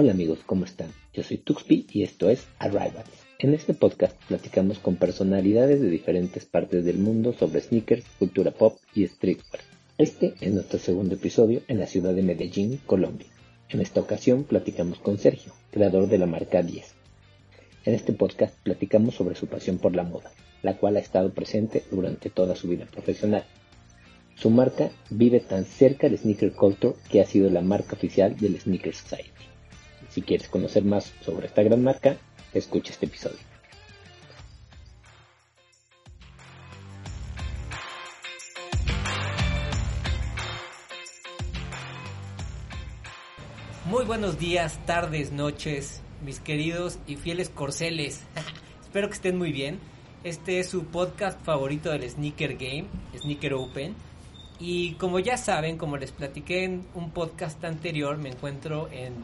Hola amigos, ¿cómo están? Yo soy Tuxpi y esto es Arrivals. En este podcast platicamos con personalidades de diferentes partes del mundo sobre sneakers, cultura pop y streetwear. Este es nuestro segundo episodio en la ciudad de Medellín, Colombia. En esta ocasión platicamos con Sergio, creador de la marca 10. En este podcast platicamos sobre su pasión por la moda, la cual ha estado presente durante toda su vida profesional. Su marca vive tan cerca del sneaker culture que ha sido la marca oficial del Sneaker Society. Si quieres conocer más sobre esta gran marca, escucha este episodio. Muy buenos días, tardes, noches, mis queridos y fieles corceles. Espero que estén muy bien. Este es su podcast favorito del Sneaker Game, Sneaker Open. Y como ya saben, como les platiqué en un podcast anterior, me encuentro en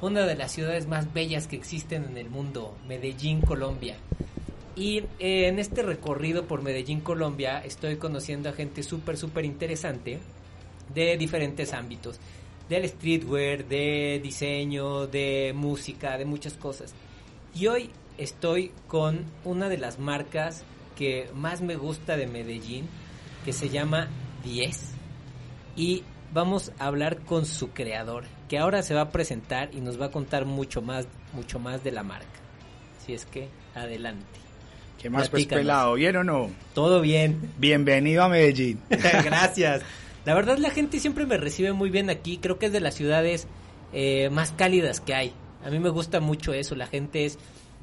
una de las ciudades más bellas que existen en el mundo, Medellín, Colombia. Y eh, en este recorrido por Medellín, Colombia, estoy conociendo a gente súper, súper interesante de diferentes ámbitos. Del streetwear, de diseño, de música, de muchas cosas. Y hoy estoy con una de las marcas que más me gusta de Medellín, que se llama 10. Y vamos a hablar con su creador, que ahora se va a presentar y nos va a contar mucho más, mucho más de la marca. Así es que, adelante. ¿Qué más, pues, pelado? ¿Bien o no? Todo bien. Bienvenido a Medellín. Gracias. La verdad la gente siempre me recibe muy bien aquí. Creo que es de las ciudades eh, más cálidas que hay. A mí me gusta mucho eso. La gente es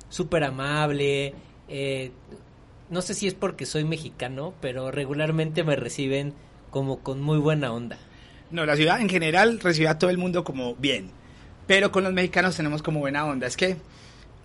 súper amable. eh, no sé si es porque soy mexicano, pero regularmente me reciben como con muy buena onda. No, la ciudad en general recibe a todo el mundo como bien. Pero con los mexicanos tenemos como buena onda. Es que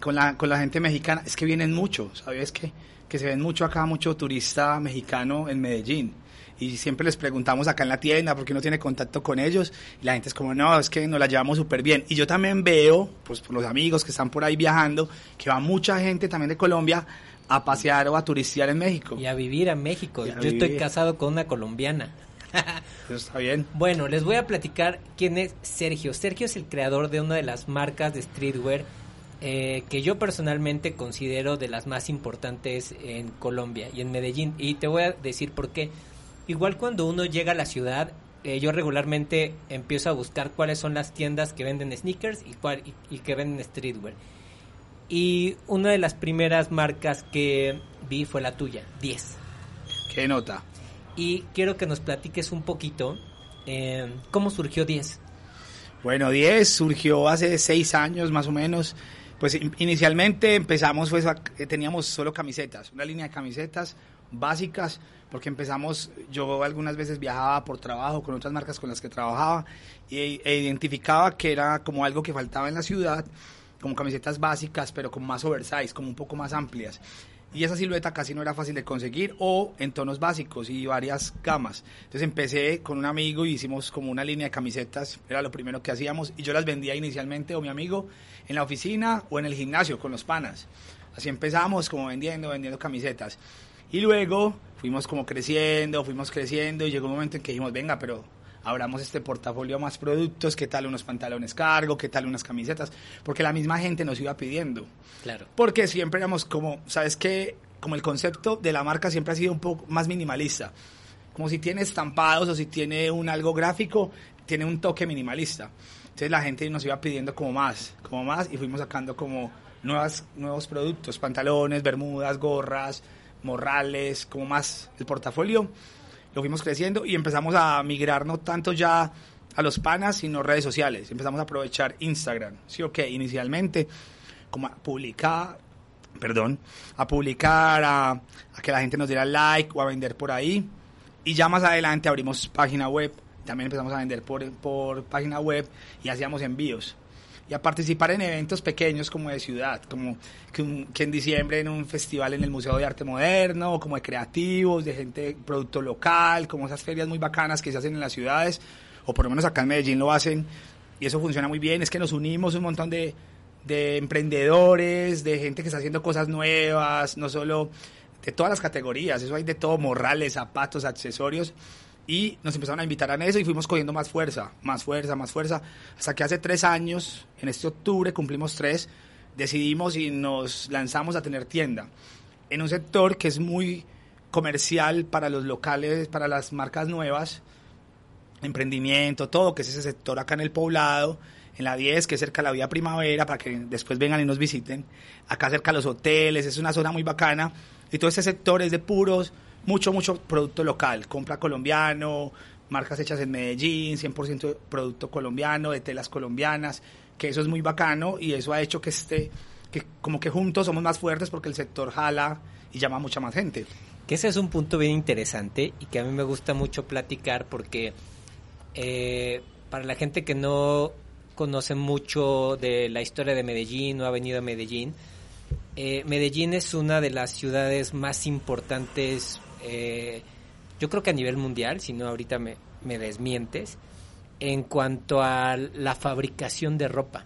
con la, con la gente mexicana, es que vienen mucho, ¿sabes? Que, que se ven mucho acá, mucho turista mexicano en Medellín. Y siempre les preguntamos acá en la tienda por qué no tiene contacto con ellos. Y la gente es como, no, es que nos la llevamos súper bien. Y yo también veo, pues por los amigos que están por ahí viajando, que va mucha gente también de Colombia a pasear o a turistear en México. Y a vivir a México. A Yo estoy casado con una colombiana. Eso está bien. Bueno, les voy a platicar quién es Sergio. Sergio es el creador de una de las marcas de streetwear eh, que yo personalmente considero de las más importantes en Colombia y en Medellín. Y te voy a decir por qué. Igual cuando uno llega a la ciudad, eh, yo regularmente empiezo a buscar cuáles son las tiendas que venden sneakers y, cuál, y, y que venden streetwear. Y una de las primeras marcas que vi fue la tuya, 10 ¿Qué nota? Y quiero que nos platiques un poquito eh, cómo surgió 10. Bueno, 10 surgió hace 6 años más o menos. Pues in- inicialmente empezamos, pues, teníamos solo camisetas, una línea de camisetas básicas, porque empezamos, yo algunas veces viajaba por trabajo con otras marcas con las que trabajaba y, e identificaba que era como algo que faltaba en la ciudad, como camisetas básicas, pero como más oversize, como un poco más amplias. Y esa silueta casi no era fácil de conseguir o en tonos básicos y varias gamas. Entonces empecé con un amigo y hicimos como una línea de camisetas, era lo primero que hacíamos y yo las vendía inicialmente o mi amigo en la oficina o en el gimnasio con los panas. Así empezamos como vendiendo, vendiendo camisetas. Y luego fuimos como creciendo, fuimos creciendo y llegó un momento en que dijimos, venga, pero abramos este portafolio a más productos, qué tal unos pantalones cargo, qué tal unas camisetas, porque la misma gente nos iba pidiendo. Claro. Porque siempre éramos como, ¿sabes qué? Como el concepto de la marca siempre ha sido un poco más minimalista. Como si tiene estampados o si tiene un algo gráfico, tiene un toque minimalista. Entonces la gente nos iba pidiendo como más, como más y fuimos sacando como nuevas, nuevos productos, pantalones, bermudas, gorras, morrales, como más el portafolio. Lo fuimos creciendo y empezamos a migrar no tanto ya a los panas, sino redes sociales. Empezamos a aprovechar Instagram, sí o inicialmente, como a publicar, perdón, a publicar, a, a que la gente nos diera like o a vender por ahí. Y ya más adelante abrimos página web, también empezamos a vender por, por página web y hacíamos envíos. Y a participar en eventos pequeños como de ciudad, como que, en diciembre en un festival en el Museo de Arte Moderno, como de creativos, de gente, producto local, como esas ferias muy bacanas que se hacen en las ciudades, o por lo menos acá en Medellín lo hacen, y eso funciona muy bien, es que nos unimos un montón de, de emprendedores, de gente que está haciendo cosas nuevas, no solo de todas las categorías, eso hay de todo, morrales, zapatos, accesorios, y nos empezaron a invitar a eso y fuimos cogiendo más fuerza, más fuerza, más fuerza, hasta que hace tres años, en este octubre cumplimos tres, decidimos y nos lanzamos a tener tienda en un sector que es muy comercial para los locales, para las marcas nuevas, emprendimiento, todo, que es ese sector acá en el poblado, en la 10, que es cerca de la vía primavera, para que después vengan y nos visiten. Acá cerca de los hoteles, es una zona muy bacana. Y todo ese sector es de puros, mucho, mucho producto local, compra colombiano, marcas hechas en Medellín, 100% producto colombiano, de telas colombianas, que eso es muy bacano y eso ha hecho que esté, que como que juntos somos más fuertes porque el sector jala y llama a mucha más gente. Que ese es un punto bien interesante y que a mí me gusta mucho platicar porque eh, para la gente que no conoce mucho de la historia de Medellín o ha venido a Medellín, eh, Medellín es una de las ciudades más importantes, eh, yo creo que a nivel mundial, si no ahorita me, me desmientes, en cuanto a la fabricación de ropa.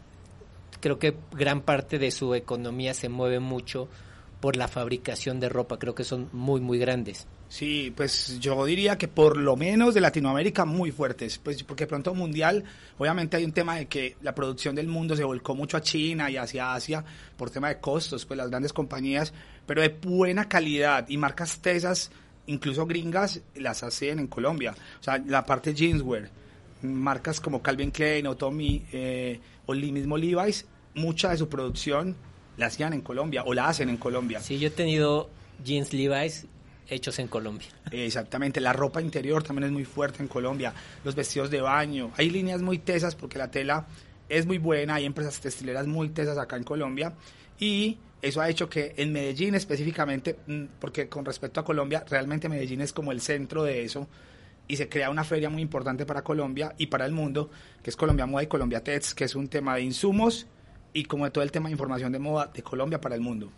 Creo que gran parte de su economía se mueve mucho por la fabricación de ropa, creo que son muy, muy grandes. Sí, pues yo diría que por lo menos de Latinoamérica muy fuertes, pues porque pronto mundial, obviamente hay un tema de que la producción del mundo se volcó mucho a China y hacia Asia por tema de costos, pues las grandes compañías, pero de buena calidad y marcas tesas, incluso gringas, las hacen en Colombia. O sea, la parte jeanswear, marcas como Calvin Klein o Tommy eh, o el mismo Levi's, mucha de su producción la hacían en Colombia o la hacen en Colombia. Sí, yo he tenido jeans Levi's hechos en Colombia. Exactamente, la ropa interior también es muy fuerte en Colombia, los vestidos de baño, hay líneas muy tesas porque la tela es muy buena, hay empresas textileras muy tesas acá en Colombia y eso ha hecho que en Medellín específicamente, mm, porque con respecto a Colombia, realmente Medellín es como el centro de eso y se crea una feria muy importante para Colombia y para el mundo, que es Colombia Moda y Colombia Tets, que es un tema de insumos y como de todo el tema de información de moda de Colombia para el mundo.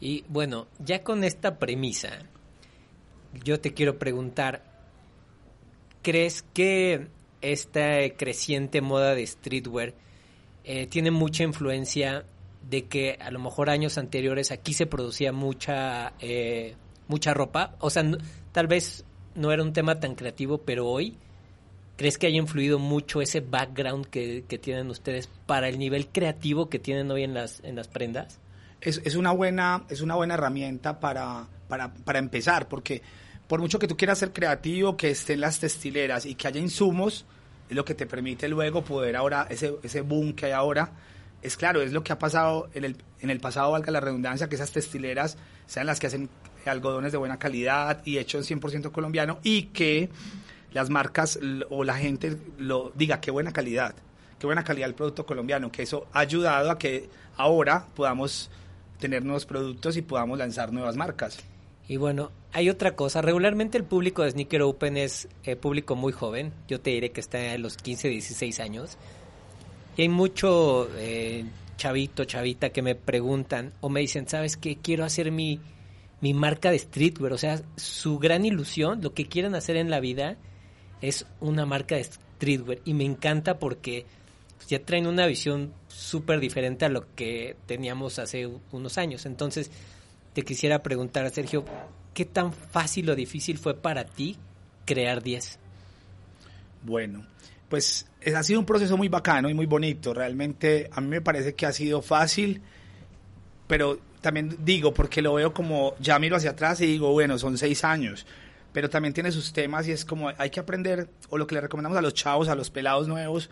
Y bueno, ya con esta premisa, yo te quiero preguntar, ¿crees que esta creciente moda de streetwear eh, tiene mucha influencia de que a lo mejor años anteriores aquí se producía mucha, eh, mucha ropa? O sea, tal vez no era un tema tan creativo, pero hoy, ¿crees que haya influido mucho ese background que, que tienen ustedes para el nivel creativo que tienen hoy en las, en las prendas? es, es una buena es una buena herramienta para, para, para empezar porque por mucho que tú quieras ser creativo que estén las textileras y que haya insumos es lo que te permite luego poder ahora ese, ese boom que hay ahora es claro es lo que ha pasado en el, en el pasado valga la redundancia que esas textileras sean las que hacen algodones de buena calidad y hechos 100% colombiano y que las marcas o la gente lo diga qué buena calidad qué buena calidad el producto colombiano, que eso ha ayudado a que ahora podamos tener nuevos productos y podamos lanzar nuevas marcas. Y bueno, hay otra cosa. Regularmente el público de Sneaker Open es eh, público muy joven. Yo te diré que está en los 15, 16 años. Y hay mucho eh, chavito, chavita que me preguntan o me dicen, ¿sabes qué? Quiero hacer mi, mi marca de streetwear. O sea, su gran ilusión, lo que quieren hacer en la vida es una marca de streetwear. Y me encanta porque pues, ya traen una visión súper diferente a lo que teníamos hace unos años. Entonces, te quisiera preguntar, Sergio, ¿qué tan fácil o difícil fue para ti crear 10? Bueno, pues ha sido un proceso muy bacano y muy bonito. Realmente a mí me parece que ha sido fácil, pero también digo, porque lo veo como, ya miro hacia atrás y digo, bueno, son seis años, pero también tiene sus temas y es como, hay que aprender, o lo que le recomendamos a los chavos, a los pelados nuevos,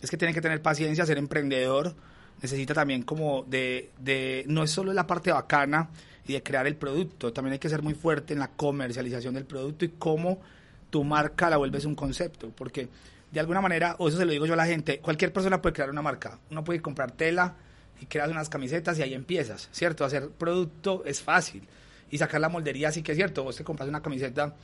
es que tienen que tener paciencia, ser emprendedor, necesita también como de, de, no es solo la parte bacana y de crear el producto, también hay que ser muy fuerte en la comercialización del producto y cómo tu marca la vuelves un concepto, porque de alguna manera, o eso se lo digo yo a la gente, cualquier persona puede crear una marca, uno puede comprar tela y creas unas camisetas y ahí empiezas, ¿cierto? Hacer producto es fácil y sacar la moldería sí que es cierto, vos te compras una camiseta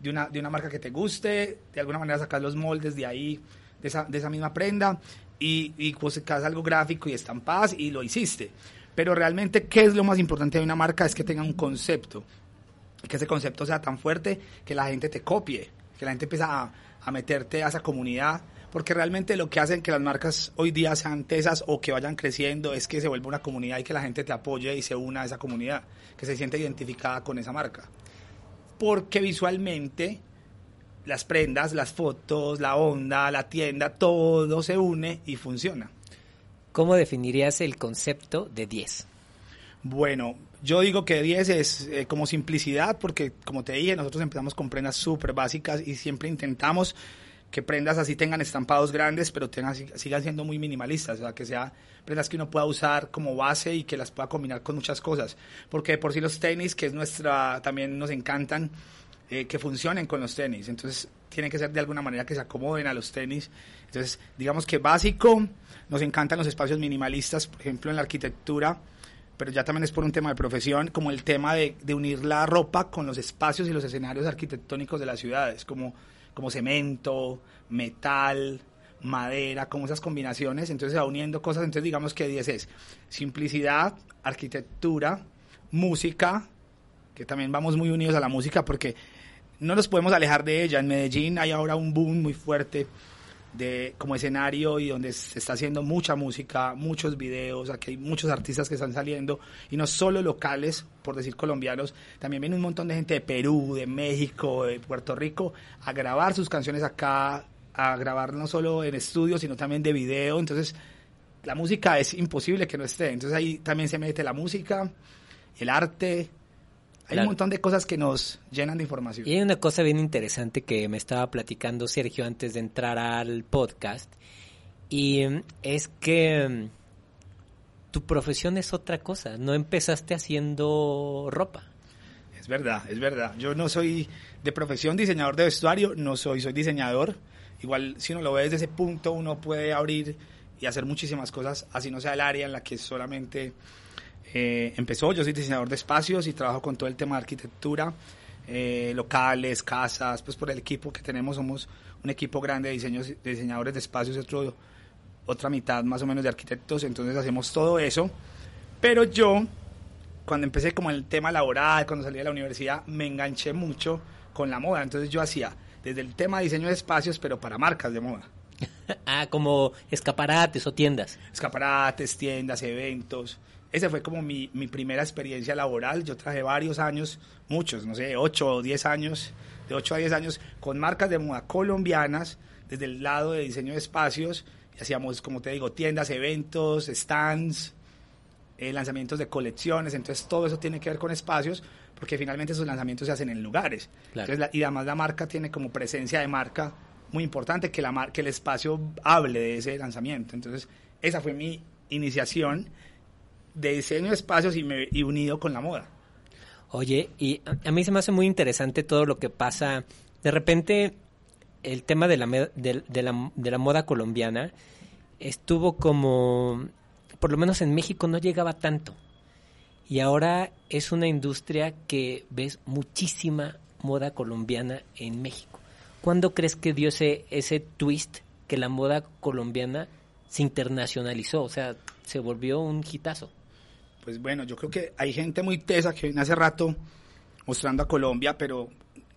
de una, de una marca que te guste, de alguna manera sacar los moldes de ahí, de esa, de esa misma prenda, y, y pues sacas algo gráfico y estampas y lo hiciste. Pero realmente, ¿qué es lo más importante de una marca? Es que tenga un concepto, que ese concepto sea tan fuerte que la gente te copie, que la gente empiece a, a meterte a esa comunidad, porque realmente lo que hacen que las marcas hoy día sean tesas o que vayan creciendo es que se vuelva una comunidad y que la gente te apoye y se una a esa comunidad, que se siente identificada con esa marca. Porque visualmente las prendas, las fotos, la onda, la tienda, todo se une y funciona. ¿Cómo definirías el concepto de 10? Bueno, yo digo que 10 es eh, como simplicidad, porque como te dije, nosotros empezamos con prendas súper básicas y siempre intentamos que prendas así tengan estampados grandes, pero tengan, sigan siendo muy minimalistas, o sea, que sea prendas que uno pueda usar como base y que las pueda combinar con muchas cosas. Porque por sí los tenis, que es nuestra, también nos encantan, eh, que funcionen con los tenis. Entonces, tienen que ser de alguna manera que se acomoden a los tenis. Entonces, digamos que básico, nos encantan los espacios minimalistas, por ejemplo, en la arquitectura, pero ya también es por un tema de profesión, como el tema de, de unir la ropa con los espacios y los escenarios arquitectónicos de las ciudades, como, como cemento, metal, madera, como esas combinaciones, entonces va uniendo cosas, entonces digamos que 10 es simplicidad, arquitectura, música, que también vamos muy unidos a la música porque no nos podemos alejar de ella. En Medellín hay ahora un boom muy fuerte de como escenario y donde se está haciendo mucha música, muchos videos, aquí hay muchos artistas que están saliendo y no solo locales, por decir colombianos, también viene un montón de gente de Perú, de México, de Puerto Rico a grabar sus canciones acá, a grabar no solo en estudio, sino también de video, entonces la música es imposible que no esté, entonces ahí también se mete la música, el arte, hay Claro. un montón de cosas que nos llenan de información. Y hay una cosa bien interesante que me estaba platicando Sergio antes de entrar al podcast. Y mm, es que mm, tu profesión es otra cosa. No empezaste haciendo ropa. Es verdad, es verdad. Yo no soy de profesión diseñador de vestuario, no soy, soy diseñador. Igual si uno lo ve desde ese punto, uno puede abrir y hacer muchísimas cosas, así no sea el área en la que solamente eh, empezó. Yo soy diseñador de espacios y trabajo con todo el tema de arquitectura, eh, locales, casas, pues por el equipo que tenemos somos un equipo grande de, diseños, de diseñadores de espacios otro, otra mitad más o menos de arquitectos, entonces hacemos todo eso. Pero yo, cuando empecé como el tema laboral, cuando salí de la universidad, me enganché mucho con la moda, entonces yo hacía desde el tema de diseño de espacios, pero para marcas de moda. ah, como escaparates o tiendas. escaparates, tiendas, eventos. Esa fue como mi, mi primera experiencia laboral. Yo trabajé varios años, muchos, no sé, 8 o 10 años, de 8 a 10 años, con marcas de moda colombianas, desde el lado de diseño de espacios. Hacíamos, como te digo, tiendas, eventos, stands, eh, lanzamientos de colecciones. Entonces todo eso tiene que ver con espacios, porque finalmente esos lanzamientos se hacen en lugares. Claro. Entonces, la- y además la marca tiene como presencia de marca muy importante que, la que el espacio hable de ese lanzamiento. Entonces, esa fue mi iniciación de diseño espacios y, me, y unido con la moda. Oye, y a- mí se me hace muy interesante todo lo que pasa. De repente, el tema de la, de, de la, de la moda colombiana estuvo como, por lo menos en México no llegaba tanto. Y ahora es una industria que ves muchísima moda colombiana en México. ¿Cuándo crees que dio ese, ese twist que la moda colombiana se internacionalizó? O sea, se volvió un hitazo. Pues bueno, yo creo que hay gente muy tesa que viene hace rato mostrando a Colombia, pero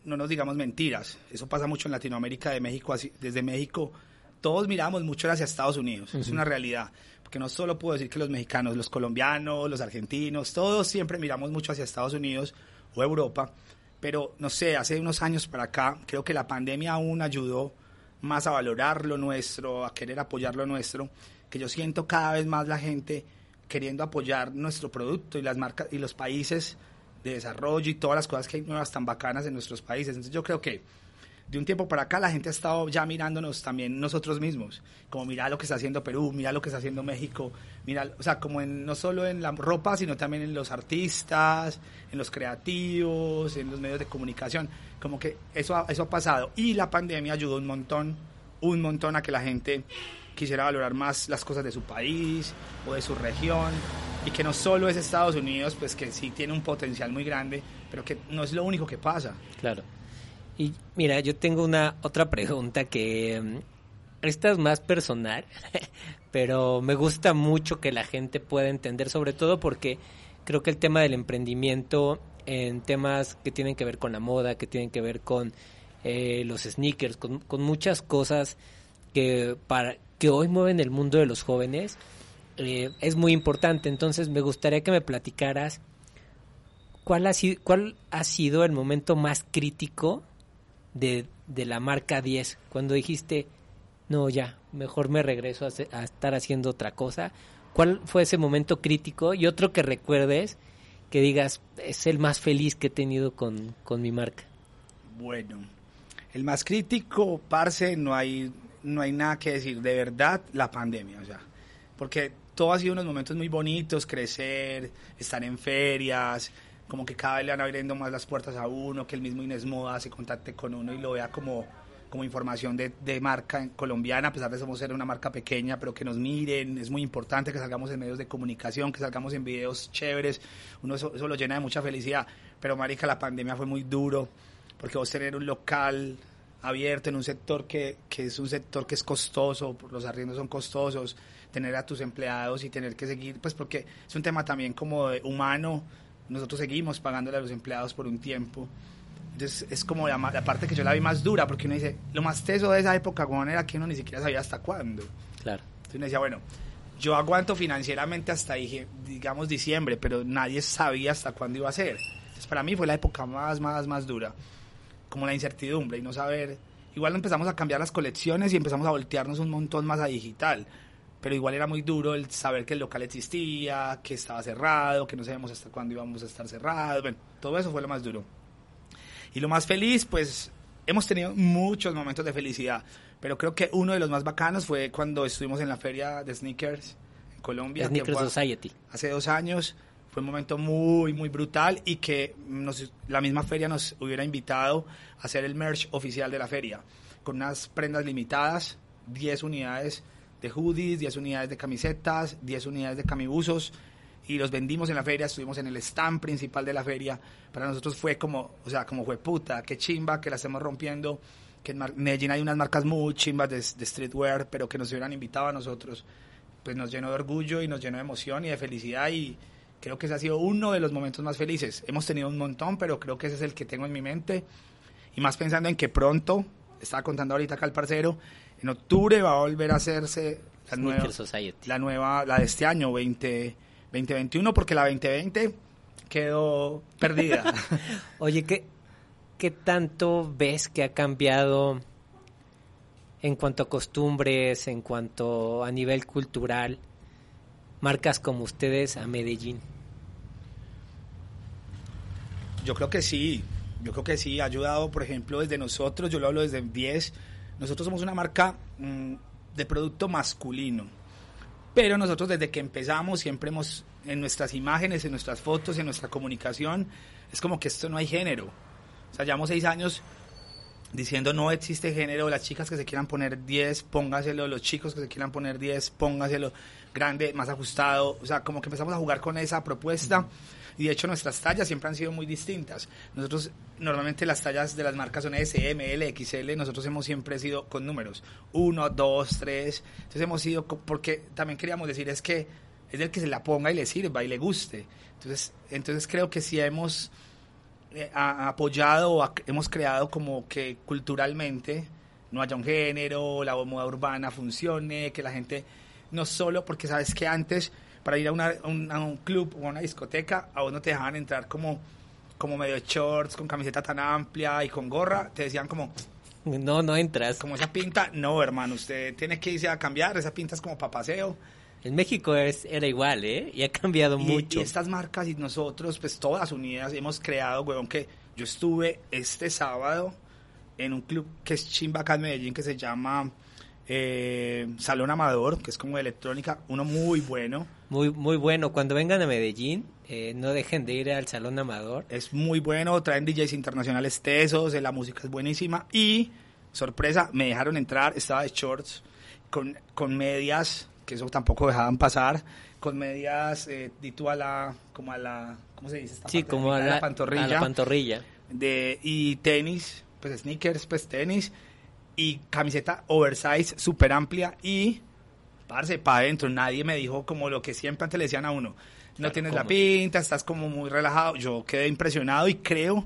no nos digamos mentiras. Eso pasa mucho en Latinoamérica, de México, desde México. Todos miramos mucho hacia Estados Unidos, es una realidad. Porque no solo puedo decir que los mexicanos, los colombianos, los argentinos, todos siempre miramos mucho hacia Estados Unidos o Europa. Pero no sé, hace unos años para acá, creo que la pandemia aún ayudó más a valorar lo nuestro, a querer apoyar lo nuestro, que yo siento cada vez más la gente queriendo apoyar nuestro producto y las marcas y los países de desarrollo y todas las cosas que hay nuevas tan bacanas en nuestros países. Entonces yo creo que de un tiempo para acá la gente ha estado ya mirándonos también nosotros mismos, como mira lo que está haciendo Perú, mira lo que está haciendo México, mira, o sea, como en, no solo en la ropa, sino también en los artistas, en los creativos, en los medios de comunicación, como que eso eso ha pasado y la pandemia ayudó un montón, un montón a que la gente quisiera valorar más las cosas de su país o de su región y que no solo es Estados Unidos, pues que sí tiene un potencial muy grande, pero que no es lo único que pasa. Claro. Y mira, yo tengo una otra pregunta que mm, esta es más personal, pero me gusta mucho que la gente pueda entender, sobre todo porque creo que el tema del emprendimiento en temas que tienen que ver con la moda, que tienen que ver con eh, los sneakers, con, con muchas cosas que para que hoy mueven el mundo de los jóvenes, eh, es muy importante. Entonces me gustaría que me platicaras cuál ha sido, cuál ha sido el momento más crítico de, de la marca 10, cuando dijiste, no, ya, mejor me regreso a, estar haciendo otra cosa. ¿Cuál fue ese momento crítico? Y otro que recuerdes, que digas, es el más feliz que he tenido con, con mi marca. Bueno, el más crítico, parce, no hay, no hay nada que decir. De verdad, la pandemia, o sea, porque todo ha sido unos momentos muy bonitos, crecer, estar en ferias, como que cada vez le van abriendo más las puertas a uno, que el mismo Inés Moda se contacte con uno y lo vea como, como información de, de marca colombiana, a pesar de somos ser una marca pequeña, pero que nos miren, es muy importante que salgamos en medios de comunicación, que salgamos en videos chéveres, uno eso, eso lo llena de mucha felicidad, pero marica, la pandemia fue muy duro, porque vos tener un local abierto en un sector que, que es un sector que es costoso, los arriendos son costosos, tener a tus empleados y tener que seguir, pues porque es un tema también como humano, nosotros seguimos pagándole a los empleados por un tiempo. Entonces es como la, la parte que yo la vi más dura, porque uno dice, lo más teso de esa época, weón, era que uno ni siquiera sabía hasta cuándo. Claro. Entonces uno decía, bueno, yo aguanto financieramente hasta, dije, digamos, diciembre, pero nadie sabía hasta cuándo iba a ser. Entonces para mí fue la época más, más, más dura. Como la incertidumbre y no saber. Igual empezamos a cambiar las colecciones y empezamos a voltearnos un montón más a digital. Pero igual era muy duro el saber que el local existía, que estaba cerrado, que no sabíamos hasta cuándo íbamos a estar cerrados. Bueno, todo eso fue lo más duro. Y lo más feliz, pues hemos tenido muchos momentos de felicidad, pero creo que uno de los más bacanos fue cuando estuvimos en la feria de sneakers en Colombia. que Sneaker fue Society. Hace dos años. Fue un momento muy, muy brutal y que nos- la misma feria nos hubiera invitado a hacer el merch oficial de la feria, con unas prendas limitadas, 10 unidades de hoodies, 10 unidades de camisetas, 10 unidades de camibuzos, y los vendimos en la feria, estuvimos en el stand principal de la feria. Para nosotros fue como, o sea, como fue puta, qué chimba que la estemos rompiendo, que en Medellín hay unas marcas muy chimbas de, de streetwear, pero que nos hubieran invitado a nosotros, pues nos llenó de orgullo y nos llenó de emoción y de felicidad y creo que ese ha sido uno de los momentos más felices. Hemos tenido un montón, pero creo que ese es el que tengo en mi mente y más pensando en que pronto, estaba contando ahorita acá el parcero, en octubre va a volver a hacerse la nueva, la de este año, 20, 2021, porque la 2020 quedó perdida. Oye, ¿qué, ¿qué tanto ves que ha cambiado en cuanto a costumbres, en cuanto a nivel cultural, marcas como ustedes a Medellín? Yo creo que sí, yo creo que sí, ha ayudado, por ejemplo, desde nosotros, yo lo hablo desde 10, nosotros somos una marca mm, de producto masculino, pero nosotros desde que empezamos siempre hemos, en nuestras imágenes, en nuestras fotos, en nuestra comunicación, es como que esto no hay género. O sea, llevamos seis años diciendo no existe género, las chicas que se quieran poner 10, póngaselo, los chicos que se quieran poner 10, póngaselo, grande, más ajustado, o sea, como que empezamos a jugar con esa propuesta y de hecho nuestras tallas siempre han sido muy distintas. Nosotros normalmente las tallas de las marcas son S, M, L, XL, nosotros hemos siempre sido con números, 1, 2, 3, entonces hemos sido, porque también queríamos decir es que es del que se la ponga y le sirva y le guste. Entonces, entonces creo que sí hemos eh, apoyado o hemos creado como que culturalmente no haya un género, la moda urbana funcione, que la gente no solo, porque sabes que antes para ir a, una- a un, a un club o a una discoteca, a vos no te dejaban entrar como, como medio shorts, con camiseta tan amplia y con gorra, te decían como, No, no entras. como esa pinta, no hermano, usted tiene que irse a cambiar, esa pinta es como para paseo. En México es, era igual, ¿eh? Y ha cambiado Y, mucho. y estas marcas y nosotros, pues todas unidas, hemos creado, huevón, que yo estuve este sábado en un club que es chimba acá en Medellín, que se llama eh, Salón Amador, que es como de electrónica, uno muy bueno, Muy, muy bueno. Cuando vengan a Medellín, eh, no dejen de ir al Salón Amador. es muy bueno, traen DJs internacionales tesos, eh, la música es buenísima y, sorpresa, me dejaron entrar, estaba de shorts, con, con medias, que eso tampoco dejaban pasar, con medias, eh, dito a la, como a la, ¿cómo se dice? esta Sí, como a la, pantorrilla. a la pantorrilla. de, y tenis pues sneakers, pues tenis y camiseta oversize súper amplia y parce para adentro. Nadie me dijo como lo que siempre antes le decían a uno. No Claro, tienes la pinta, estás como muy relajado. Yo quedé impresionado y creo,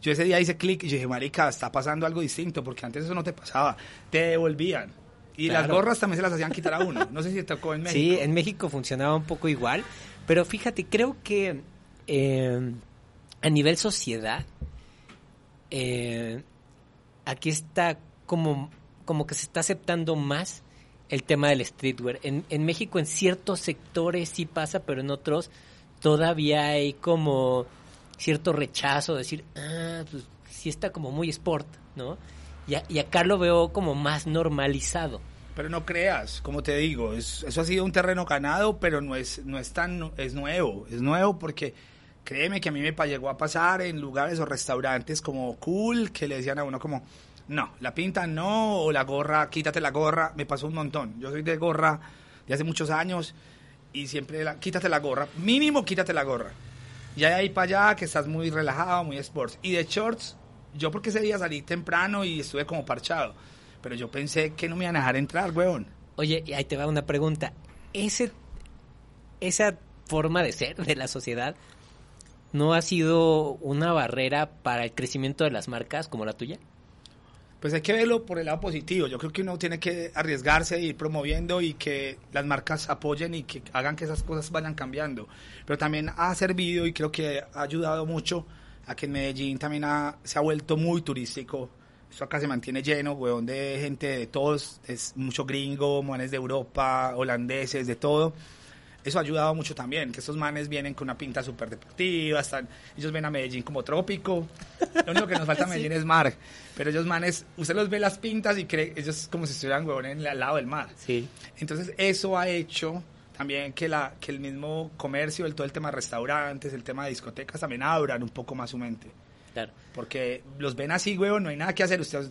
yo ese día hice clic y dije, marica, está pasando algo distinto porque antes eso no te pasaba. Te devolvían. Y las Claro. gorras también se las hacían quitar a uno. No sé si te tocó en México. Sí, en México funcionaba un poco igual, pero fíjate, creo que eh, a nivel sociedad, eh, aquí está como, como que se está aceptando más el tema del streetwear. En, en México en ciertos sectores sí pasa, pero en otros todavía hay como cierto rechazo, decir, ah, pues sí está como muy sport, ¿no? Y, y acá lo veo como más normalizado. Pero no creas, como te digo, es- eso ha sido un terreno ganado, pero no es, no es tan, es nuevo, es nuevo porque créeme que a mí me llegó a pasar en lugares o restaurantes como cool, que le decían a uno como, no, la pinta no, o la gorra, quítate la gorra, me pasó un montón. Yo soy de gorra de hace muchos años y siempre, quítate la gorra, mínimo quítate la gorra. Ya de ahí para allá que estás muy relajado, muy sports. Y de shorts, yo porque ese día salí temprano y estuve como parchado. Pero yo pensé que no me iban a dejar entrar, weón. Oye, y ahí te va una pregunta. Ese, esa forma de ser de la sociedad no ha sido una barrera para el crecimiento de las marcas como la tuya? Pues hay que verlo por el lado positivo. Yo creo que uno tiene que arriesgarse ir promoviendo y que las marcas apoyen y que hagan que esas cosas vayan cambiando. Pero también ha servido y creo que ha ayudado mucho a que en Medellín también ha- se ha vuelto muy turístico. Esto acá se mantiene lleno, weón, de gente de todos, es mucho gringo, manes de Europa, holandeses, de todo. Eso ha ayudado mucho también, que estos manes vienen con una pinta súper deportiva, están, ellos ven a Medellín como trópico. Lo único que nos falta a Medellín es mar, pero ellos manes, usted los ve las pintas y cree, ellos como si estuvieran el- al lado del mar. Sí. Entonces eso ha hecho también que, la, que el mismo comercio, el, todo el tema de restaurantes, el tema de discotecas también abran un poco más su mente. Claro. Porque los ven así, huevón, no hay nada que hacer. Usted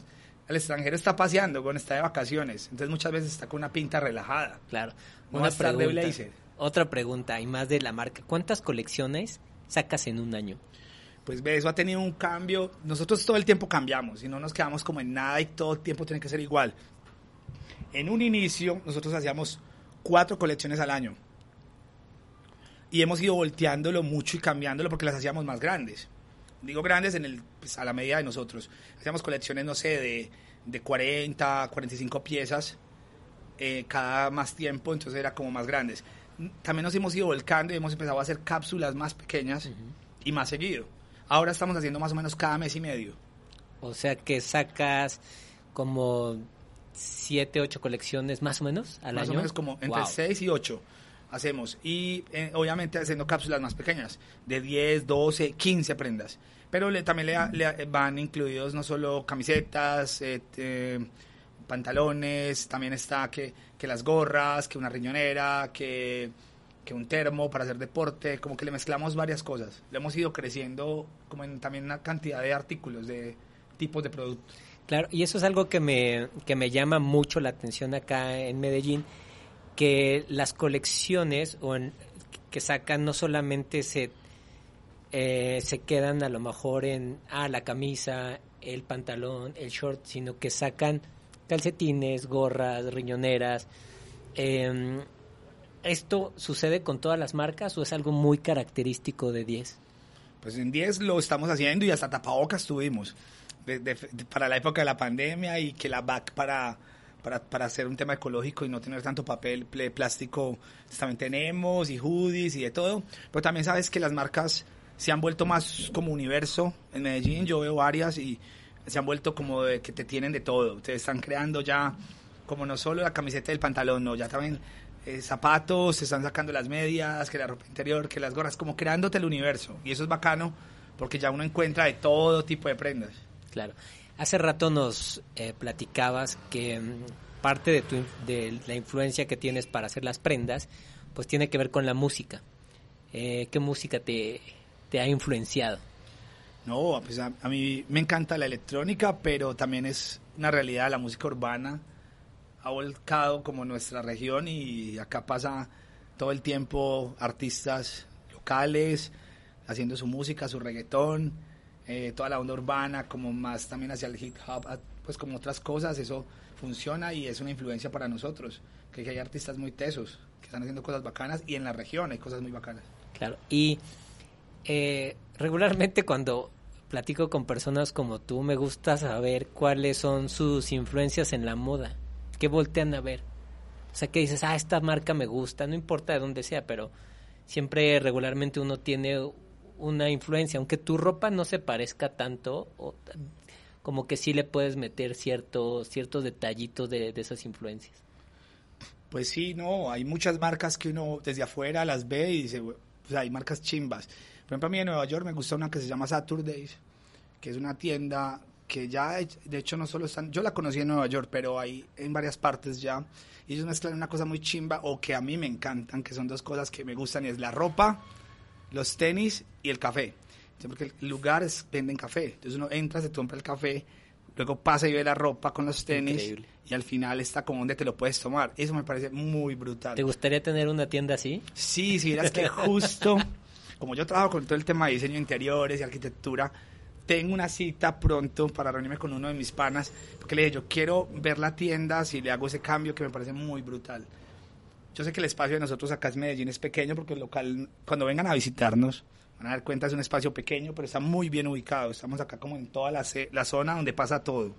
al extranjero está paseando, huevón, está de vacaciones. Entonces muchas veces está con una pinta relajada. Claro. No va a estar de blazer. Otra pregunta, y más de la marca. ¿Cuántas colecciones sacas en un año? Pues ve, eso ha tenido un cambio. Nosotros todo el tiempo cambiamos y no nos quedamos como en nada y todo el tiempo tiene que ser igual. En un inicio nosotros hacíamos cuatro colecciones al año. Y hemos ido volteándolo mucho y cambiándolo porque las hacíamos más grandes. Digo grandes en el, pues, a la medida de nosotros. Hacíamos colecciones, no sé, de, de 40, 45 piezas eh, cada más tiempo, entonces era como más grandes. También nos hemos ido volcando y hemos empezado a hacer cápsulas más pequeñas y más seguido. Ahora estamos haciendo más o menos cada mes y medio. O sea que sacas como siete, ocho colecciones más o menos al más año. o menos como entre Wow. 6 y 8 hacemos. Y eh, obviamente haciendo cápsulas más pequeñas, de 10, 12, 15 prendas. Pero le- también le, le van incluidos no solo camisetas, eh, eh, pantalones, también está que, que las gorras, que una riñonera, que, que un termo para hacer deporte, como que le mezclamos varias cosas. Le hemos ido creciendo como en también una cantidad de artículos, de tipos de productos. Claro, y eso es algo que me, que me llama mucho la atención acá en Medellín, que las colecciones o en- que sacan no solamente se, eh, se quedan a lo mejor en ah, la camisa, el pantalón, el short, sino que sacan calcetines, gorras, riñoneras. Em, ¿Esto sucede con todas las marcas o es algo muy característico de 10? Pues en 10 lo estamos haciendo y hasta tapabocas tuvimos de- de- de- para la época de la pandemia y que la BAC para, para, para hacer un tema ecológico y no tener tanto papel plástico también tenemos y hoodies y de todo. Pero también sabes que las marcas se han vuelto más como universo en Medellín. Yo veo varias y se han vuelto como de que te tienen de todo. Ustedes están creando ya como no solo la camiseta y el pantalón, no, ya también eh, zapatos, se están sacando las medias, que la ropa interior, que las gorras, como creándote el universo. Y eso es bacano porque ya uno encuentra de todo tipo de prendas. Claro. Hace rato nos eh, platicabas que mm, parte de, tu, de la influencia que tienes para hacer las prendas, pues tiene que ver con la música. Eh, ¿Qué música te, te ha influenciado? No, pues a, mí me encanta la electrónica, pero también es una realidad, la música urbana ha volcado como nuestra región y acá pasa todo el tiempo artistas locales haciendo su música, su reggaetón eh, toda la onda urbana, como más también hacia el hip hop, a- pues como otras cosas, eso funciona y es una influencia para nosotros, que hay artistas muy tesos, que están haciendo cosas bacanas y en la región hay cosas muy bacanas. Claro. Y eh, regularmente cuando platico con personas como tú, me gusta saber cuáles son sus influencias en la moda. ¿Qué voltean a ver? O sea, que dices, ah, esta marca me gusta, no importa de dónde sea, pero siempre regularmente uno tiene una influencia, aunque tu ropa no se parezca tanto, o- como que sí le puedes meter ciertos ciertos detallitos de, de esas influencias. Pues sí, no, hay muchas marcas que uno desde afuera las ve y dice, sea, hay marcas chimbas. Por ejemplo, a mí en Nueva York me gusta una que se llama Saturdays, que es una tienda que ya, de hecho, no solo están, yo la conocí en Nueva York, pero hay en varias partes ya. Y ellos mezclan una cosa muy chimba o que a mí me encantan, que son dos cosas que me gustan, y es la ropa, los tenis y el café. Porque el lugar es, venden café. Entonces uno entra, se compra el café, luego pasa y ve la ropa con los tenis Increíble. y al final está como donde te lo puedes tomar. Eso me parece muy brutal. ¿Te gustaría tener una tienda así? Sí, si vieras que justo, como yo trabajo con todo el tema de diseño de interiores y arquitectura, tengo una cita pronto para reunirme con uno de mis panas, porque le dije, yo quiero ver la tienda, si le hago ese cambio que me parece muy brutal. Yo sé que el espacio de nosotros acá en Medellín es pequeño, porque el local, cuando vengan a visitarnos, van a dar cuenta, es un espacio pequeño, pero está muy bien ubicado. Estamos acá como en toda la, la zona donde pasa todo.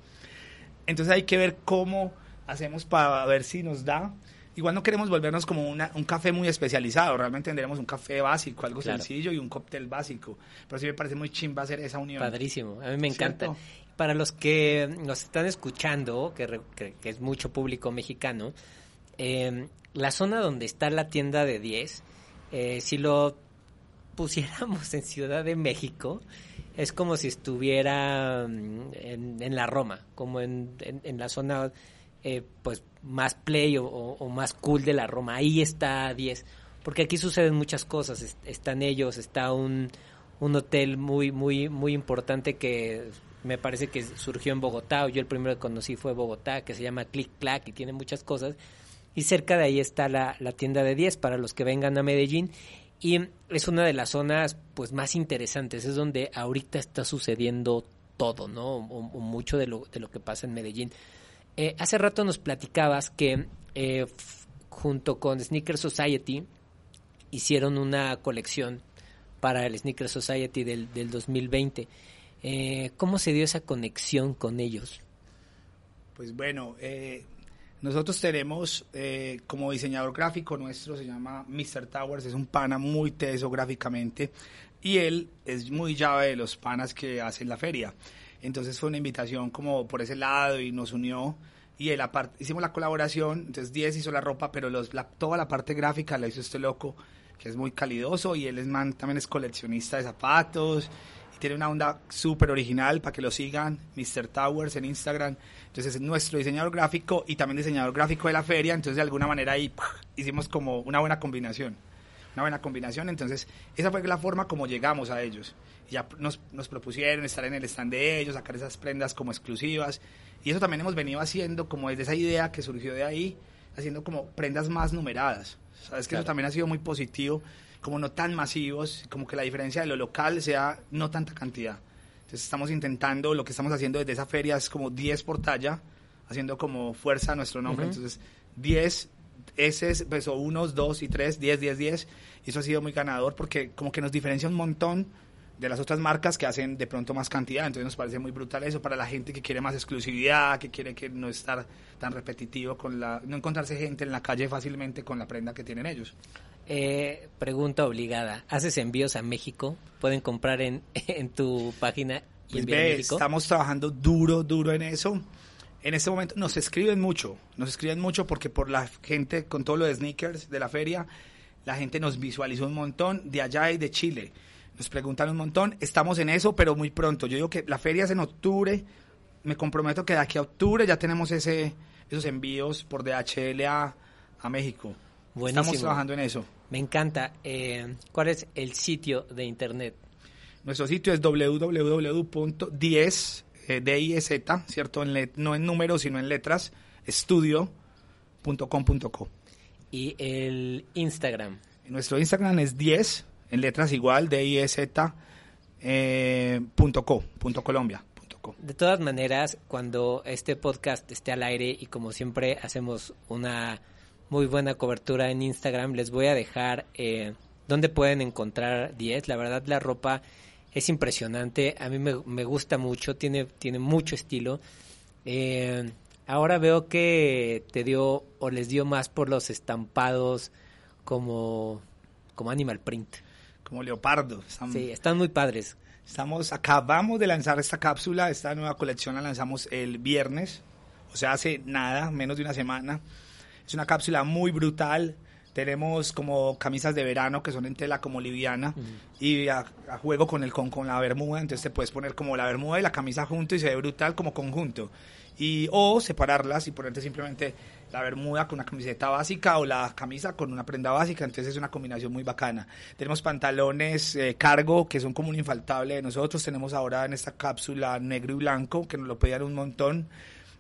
Entonces hay que ver cómo hacemos para ver si nos da. Igual no queremos volvernos como una- un café muy especializado, realmente tendremos un café básico, algo Claro. sencillo y un cóctel básico. Pero sí me parece muy chimba hacer esa unión. Padrísimo, a mí me encanta. ¿Cierto? Para los que nos están escuchando, que, re- que- que es mucho público mexicano, eh, la zona donde está la tienda de 10, eh, si lo pusiéramos en Ciudad de México, es como si estuviera mm, en, en la Roma, como en, en- en la zona eh, pues más play o, más cool de la Roma. Ahí está 10, porque aquí suceden muchas cosas. Es- están ellos, está un, un hotel muy muy muy importante que me parece que surgió en Bogotá, o yo el primero que conocí fue Bogotá, que se llama Click Clack y tiene muchas cosas. Y cerca de ahí está la, la tienda de 10 para los que vengan a Medellín. Y es una de las zonas pues más interesantes, es donde ahorita está sucediendo todo, ¿no? O, o mucho de lo, de lo que pasa en Medellín. Eh, hace rato nos platicabas que eh, junto con Sneaker Society hicieron una colección para el Sneaker Society del, del 2020. Eh, ¿Cómo se dio esa conexión con ellos? Pues bueno, nosotros tenemos como diseñador gráfico nuestro, se llama Mr. Towers, es un pana muy teso gráficamente y él es muy llave de los panas que hacen la feria. Entonces fue una invitación como por ese lado y nos unió y él aparte, hicimos la colaboración, entonces 10 hizo la ropa, pero los, la- toda la parte gráfica la hizo este loco que es muy calidoso y él es man, también es coleccionista de zapatos y tiene una onda súper original para que lo sigan, Mr. Towers en Instagram. Entonces es nuestro diseñador gráfico y también diseñador gráfico de la feria, entonces de alguna manera ahí hicimos como una buena combinación. Una buena combinación, entonces esa fue la forma como llegamos a ellos. Ya nos, nos propusieron estar en el stand de ellos, sacar esas prendas como exclusivas. Y eso también hemos venido haciendo como desde esa idea que surgió de ahí, haciendo como prendas más numeradas. Sabes que Claro. eso también ha sido muy positivo, como no tan masivos, como que la diferencia de lo local sea no tanta cantidad. Entonces estamos intentando, lo que estamos haciendo desde esa feria es como 10 por talla, haciendo como fuerza a nuestro nombre. Ujú. Entonces 10 S, pues, o unos, dos y tres, 10, 10, 10. Y eso ha sido muy ganador porque como que nos diferencia un montón de las otras marcas que hacen de pronto más cantidad. Entonces nos parece muy brutal eso para la gente que quiere más exclusividad, que quiere que no estar tan repetitivo con la, no encontrarse gente en la calle fácilmente con la prenda que tienen ellos. Eh, pregunta obligada. ¿Haces envíos a México? ¿Pueden comprar en, en tu página y Pues a México? estamos trabajando duro, duro en eso. En este momento nos escriben mucho, nos escriben mucho porque por la gente, con todo lo de sneakers de la feria, la gente nos visualizó un montón de allá y de Chile. Nos preguntan un montón, estamos en eso, pero muy pronto. Yo digo que la feria es en octubre, me comprometo que de aquí a octubre ya tenemos ese, esos envíos por DHL a, a México. Buenísimo. Estamos trabajando en eso. Me encanta. Eh, ¿Cuál es el sitio de internet? Nuestro sitio es www.10, eh, D-I-E-Z, ¿cierto? En let- no en números, sino en letras, estudio.com.co. Y el Instagram. Nuestro Instagram es 10, en letras igual, D-I-E-Z, eh, punto co, punto Colombia. punto co. De todas maneras, cuando este podcast esté al aire y como siempre hacemos una muy buena cobertura en Instagram, les voy a dejar eh, dónde pueden encontrar 10. La verdad, la ropa es impresionante. A mí me, me gusta mucho, tiene, tiene mucho estilo. Eh, ahora veo que te dio o les dio más por los estampados como, como Animal Print. Como leopardo. Están- Sí, están muy padres. Estamos, acabamos de lanzar esta cápsula, esta nueva colección la lanzamos el viernes, o sea, hace nada, menos de una semana. Es una cápsula muy brutal. Tenemos como camisas de verano que son en tela como liviana y a, a juego con el con, con la bermuda, entonces te puedes poner como la bermuda y la camisa junto y se ve brutal como conjunto. Y o separarlas y ponerte simplemente la bermuda con una camiseta básica o la camisa con una prenda básica, entonces es una combinación muy bacana. Tenemos pantalones eh, cargo que son como un infaltable de nosotros, tenemos ahora en esta cápsula negro y blanco que nos lo pedían un montón.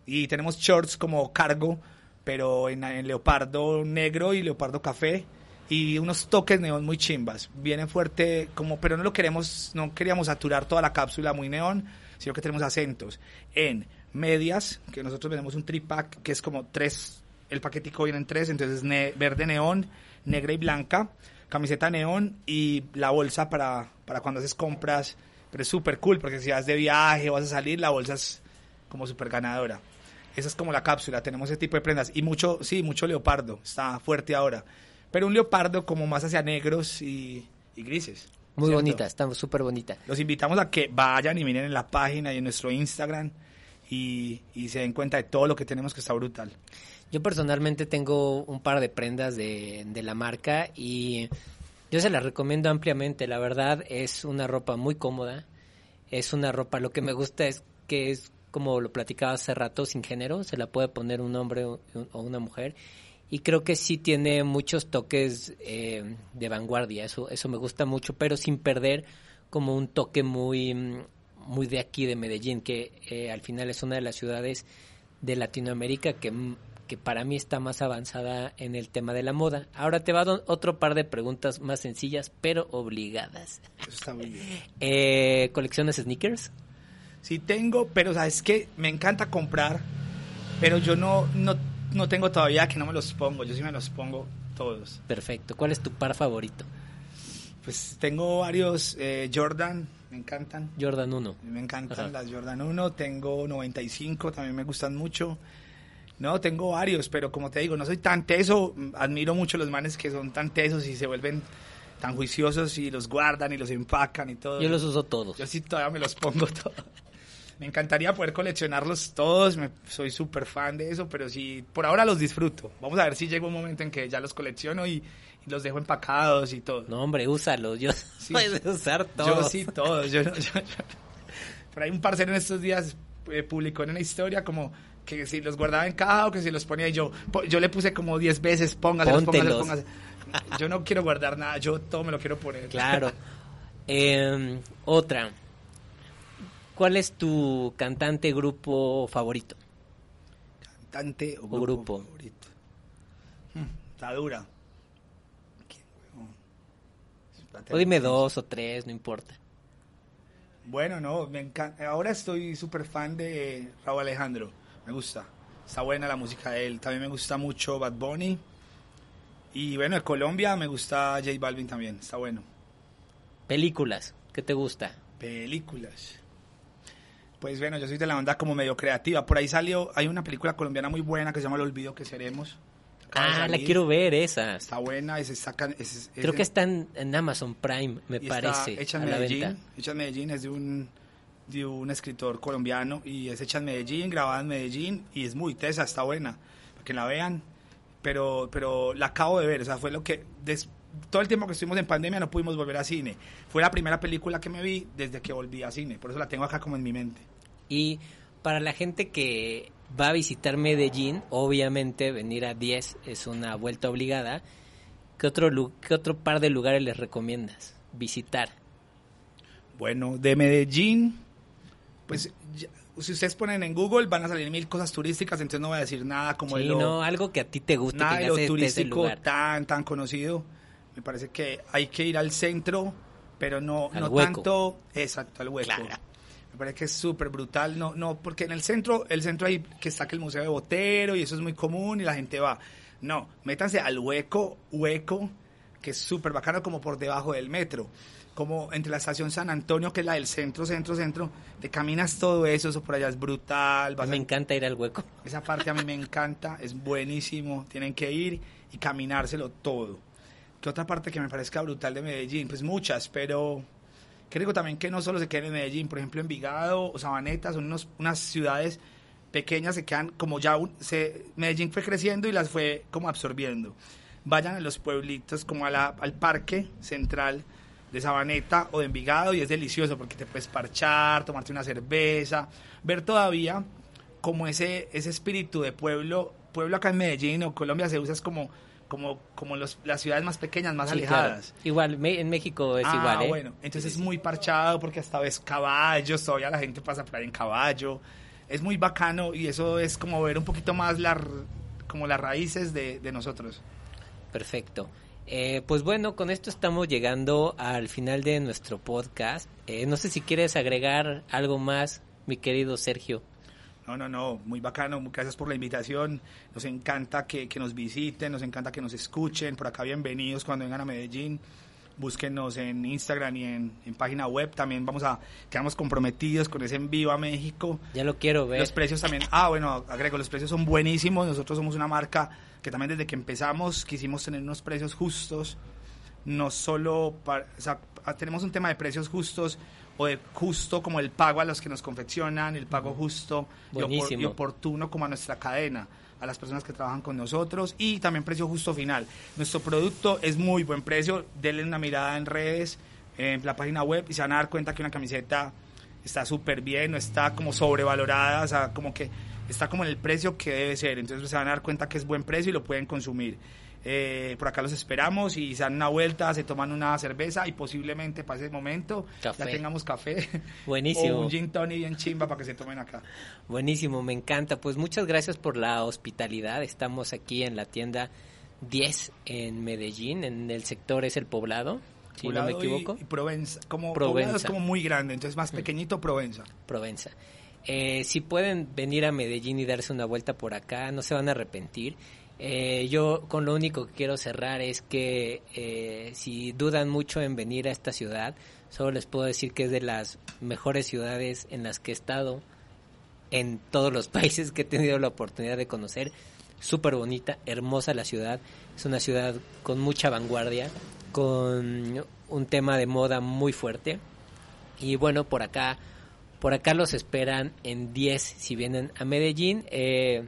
Y tenemos shorts como cargo pero en, en leopardo negro y leopardo café y unos toques neón muy chimbas. Viene fuerte, como, pero no lo queremos, no queríamos saturar toda la cápsula muy neón, sino que tenemos acentos en medias, que nosotros vendemos un tripack que es como tres, el paquetico viene en tres, entonces ne- verde neón, negra y blanca, camiseta neón y la bolsa para, para cuando haces compras, pero es súper cool porque si vas de viaje vas a salir, la bolsa es como súper ganadora. Esa es como la cápsula, tenemos ese tipo de prendas. Y mucho, sí, mucho leopardo, está fuerte ahora. Pero un leopardo como más hacia negros y, y grises. Muy ¿cierto? bonita, está súper bonita. Los invitamos a que vayan y miren en la página y en nuestro Instagram y, y se den cuenta de todo lo que tenemos que está brutal. Yo personalmente tengo un par de prendas de, de la marca y yo se las recomiendo ampliamente. La verdad es una ropa muy cómoda. Es una ropa, lo que me gusta es que es como lo platicaba hace rato, sin género. Se la puede poner un hombre o, una mujer. Y creo que sí tiene muchos toques eh, de vanguardia. Eso, eso me gusta mucho, pero sin perder como un toque muy, muy de aquí, de Medellín, que eh, al final es una de las ciudades de Latinoamérica que, mm, que para mí está más avanzada en el tema de la moda. Ahora te va a dar otro par de preguntas más sencillas, pero obligadas. Eso está muy bien. Eh, ¿Colecciones sneakers? Sí tengo, pero sabes que me encanta comprar, pero yo no, no, no tengo todavía que no me los pongo. Yo sí me los pongo todos. Perfecto. ¿Cuál es tu par favorito? Pues tengo varios eh, Jordan, me encantan. Jordan 1. Me encantan Ajá. las Jordan 1, tengo 95, también me gustan mucho. No, tengo varios, pero como te digo, no soy tan teso. Admiro mucho los manes que son tan tesos y se vuelven tan juiciosos y los guardan y los empacan y todo. Yo los uso todos. Yo sí todavía me los pongo todos. Me encantaría poder coleccionarlos todos, me, soy súper fan de eso, pero sí, por ahora los disfruto. Vamos a ver si llega un momento en que ya los colecciono y, y los dejo empacados y todo. No, hombre, úsalos. Yo Sí. puedes usar todos. Yo sí, todos. Yo, yo- yo- Por ahí un parcero en estos días eh, publicó en una historia como que si los guardaba en caja o que si los ponía y yo, yo le puse como 10 veces, póngaselos, Póntelos. póngaselos. Yo no quiero guardar nada, yo todo me lo quiero poner. Claro. Eh, otra. ¿Cuál es tu cantante grupo favorito? Cantante o O grupo, favorito. Hmm, está dura. O dime dos o tres, no importa. Bueno, no, me encanta. Ahora estoy súper fan de Raúl Alejandro. Me gusta. Está buena la música de él. También me gusta mucho Bad Bunny. Y bueno, de Colombia me gusta J Balvin también. Está bueno. Películas, ¿qué te gusta? Películas. Pues bueno, yo soy de la onda como medio creativa. Por ahí salió, hay una película colombiana muy buena que se llama El Olvido que seremos. Ah, la quiero ver, esa. Está buena, sacan, ese- Creo que está en, en Amazon Prime, me y está parece, hecha a en Medellín. Hecha en Medellín es de un, de un escritor colombiano y es hecha en Medellín, grabada en Medellín y es muy tesa, está buena, para que la vean. Pero, pero la acabo de ver, o sea, fue lo que... des- todo el tiempo que estuvimos en pandemia no pudimos volver a cine. Fue la primera película que me vi desde que volví a cine, por eso la tengo acá como en mi mente. Y para la gente que va a visitar Medellín, obviamente venir a 10 es una vuelta obligada. ¿Qué otro, qué otro par de lugares les recomiendas visitar? Bueno, de Medellín, pues ya- si ustedes ponen en Google van a salir mil cosas turísticas, entonces no voy a decir nada como de Sí, lo- no, algo que a ti te guste, nada que de lo "Este turístico lugar". tan tan conocido me parece que hay que ir al centro pero no, Al no hueco. tanto, exacto, al hueco. Claro. Me parece que es súper brutal, no, no, porque en el centro, el centro ahí que está que el Museo de Botero y eso es muy común y la gente va. No, métanse al hueco, hueco, que es súper bacano como por debajo del metro. Como entre la estación San Antonio, que es la del centro, centro, centro, te caminas todo eso, eso por allá es brutal. vas Me a- encanta ir al hueco. esa parte a mí me encanta, es buenísimo. Tienen que ir y caminárselo todo. ¿Qué otra parte que me parezca brutal de Medellín? Pues muchas, pero creo también que no solo se queden en Medellín, por ejemplo, Envigado o Sabaneta son unos- unas ciudades pequeñas, se quedan como ya. Medellín fue creciendo y las fue como absorbiendo. Vayan a los pueblitos, como a al parque central de Sabaneta o de Envigado y es delicioso porque te puedes parchar, tomarte una cerveza, ver todavía como ese, ese espíritu de pueblo, pueblo acá en Medellín o Colombia se usa es como, como, como los, las ciudades más pequeñas, más Sí, claro. alejadas. Igual, me- en México es ah, igual, ¿eh? bueno, entonces es muy parchado porque hasta ves caballos, todavía la gente pasa por ahí en caballo. Es muy bacano y eso es como ver un poquito más la, como las raíces de, de nosotros. Perfecto. Eh, pues bueno, con esto estamos llegando al final de nuestro podcast. Eh, no sé si quieres agregar algo más, mi querido Sergio. No, no, no, muy bacano, gracias por la invitación, nos encanta que, que nos visiten, nos encanta que nos escuchen, por acá bienvenidos cuando vengan a Medellín, búsquenos en Instagram y en, en página web, también vamos a, quedamos comprometidos con ese envío a México, Ya lo quiero ver. los precios también, ah bueno, agrego, los precios son buenísimos, nosotros somos una marca que también desde que empezamos quisimos tener unos precios justos, no solo para, o sea, a- tenemos un tema de precios justos o de justo como el pago a los que nos confeccionan, el pago justo y, opor- y oportuno como a nuestra cadena, a las personas que trabajan con nosotros y también precio justo final. Nuestro producto es muy buen precio, denle una mirada en redes, en la página web y se van a dar cuenta que una camiseta está súper bien, no está como sobrevalorada, o sea, como que está como en el precio que debe ser. Entonces se van a dar cuenta que es buen precio y lo pueden consumir. Eh, por acá los esperamos y se dan una vuelta, se toman una cerveza y posiblemente para ese momento Café. ya tengamos café. Buenísimo. o un gin tonic bien chimba para que se tomen acá. Buenísimo, me encanta. Pues muchas gracias por la hospitalidad. Estamos aquí en la tienda 10 en Medellín, en el sector es el poblado, si no me y- equivoco. Y, Provenza. Como Provenza. Poblado es como muy grande, entonces más pequeñito Provenza. Provenza. Eh, si pueden venir a Medellín y darse una vuelta por acá, no se van a arrepentir. Eh, yo con lo único que quiero cerrar es que eh, si dudan mucho en venir a esta ciudad, solo les puedo decir que es de las mejores ciudades en las que he estado en todos los países que he tenido la oportunidad de conocer. Súper bonita, hermosa la ciudad. Es una ciudad con mucha vanguardia, con un tema de moda muy fuerte. Y bueno, por acá, por acá los esperan en 10 si vienen a Medellín. Eh,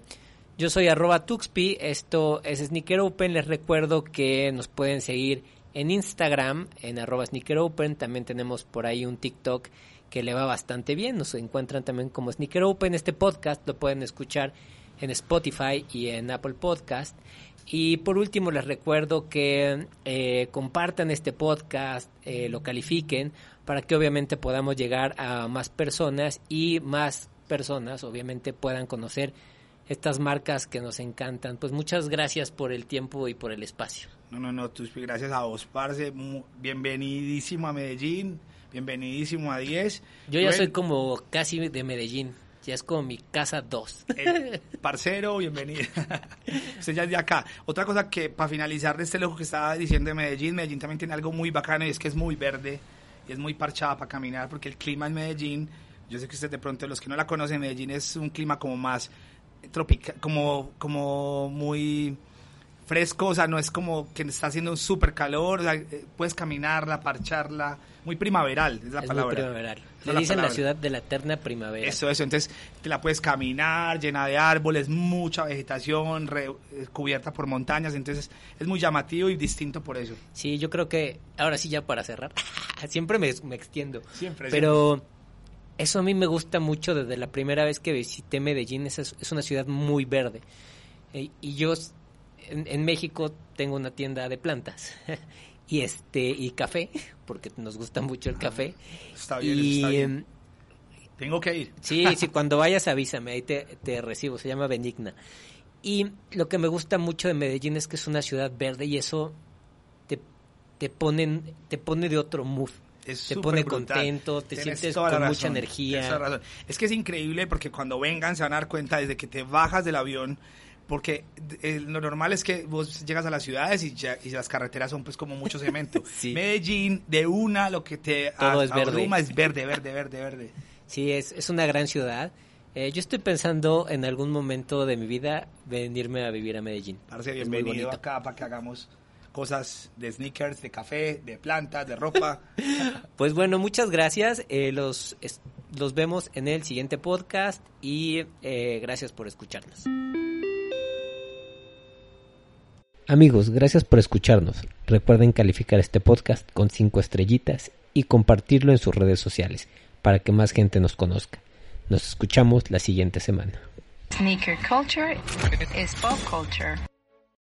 yo soy arroba Tuxpi, esto es Sneaker Open. Les recuerdo que nos pueden seguir en Instagram, en arroba Sneaker Open. También tenemos por ahí un TikTok que le va bastante bien. Nos encuentran también como Sneaker Open. Este podcast lo pueden escuchar en Spotify y en Apple Podcast. Y por último les recuerdo que eh, compartan este podcast, eh, lo califiquen para que obviamente podamos llegar a más personas y más personas obviamente puedan conocer estas marcas que nos encantan. Pues muchas gracias por el tiempo y por el espacio. No, no, no, Tuspi, gracias a vos, parce. Bienvenidísimo a Medellín, bienvenidísimo a 10. Yo ya soy como casi de Medellín, ya es como mi casa 2. eh, parcero, bienvenido. Usted ya es de acá. Otra cosa que, para finalizar de este loco que estaba diciendo de Medellín, Medellín también tiene algo muy bacano y es que es muy verde y es muy parchada para caminar porque el clima en Medellín, yo sé que usted de pronto, los que no la conocen, Medellín es un clima como más tropical, como, como muy fresco, o sea, no es como que está haciendo un súper calor, o sea, eh, puedes caminarla, parcharla, muy primaveral, es la es muy palabra. primaveral. Le la dicen la palabra. ciudad de la eterna primavera. Eso, eso. Entonces, te la puedes caminar, llena de árboles, mucha vegetación, re- eh, cubierta por montañas. Entonces, es muy llamativo y distinto por eso. Sí, yo creo que ahora sí ya para cerrar, siempre me, me extiendo. Siempre, Pero eso a mí me gusta mucho desde la primera vez que visité Medellín, es, es una ciudad muy verde. Eh, y yo en, en México tengo una tienda de plantas y este y café, porque nos gusta mucho el café. Está bien, y está bien. em, Tengo que ir. Sí, sí, cuando vayas avísame, ahí te, te recibo, se llama Benigna. Y lo que me gusta mucho de Medellín es que es una ciudad verde y eso te, te, ponen, te pone de otro mood. Es Te pone brutal. contento, te Tienes sientes con mucha energía. razón. Es que es increíble porque cuando vengan se van a dar cuenta desde que te bajas del avión, porque eh, lo normal es que vos llegas a las ciudades y, ya- y las carreteras son pues como mucho cemento. Sí. Medellín, de una, lo que te Todo a- es verde. abruma es verde, verde, verde, verde. Sí, es, es una gran ciudad. Eh, yo estoy pensando en algún momento de mi vida venirme a vivir a Medellín. Muy bienvenido acá para que hagamos cosas de sneakers, de café, de plantas, de ropa. Pues bueno, muchas gracias. Eh, los, es- los vemos en el siguiente podcast y eh, gracias por escucharnos. Amigos, gracias por escucharnos. Recuerden calificar este podcast con 5 estrellitas y compartirlo en sus redes sociales para que más gente nos conozca. Nos escuchamos la siguiente semana. Sneaker culture is pop culture.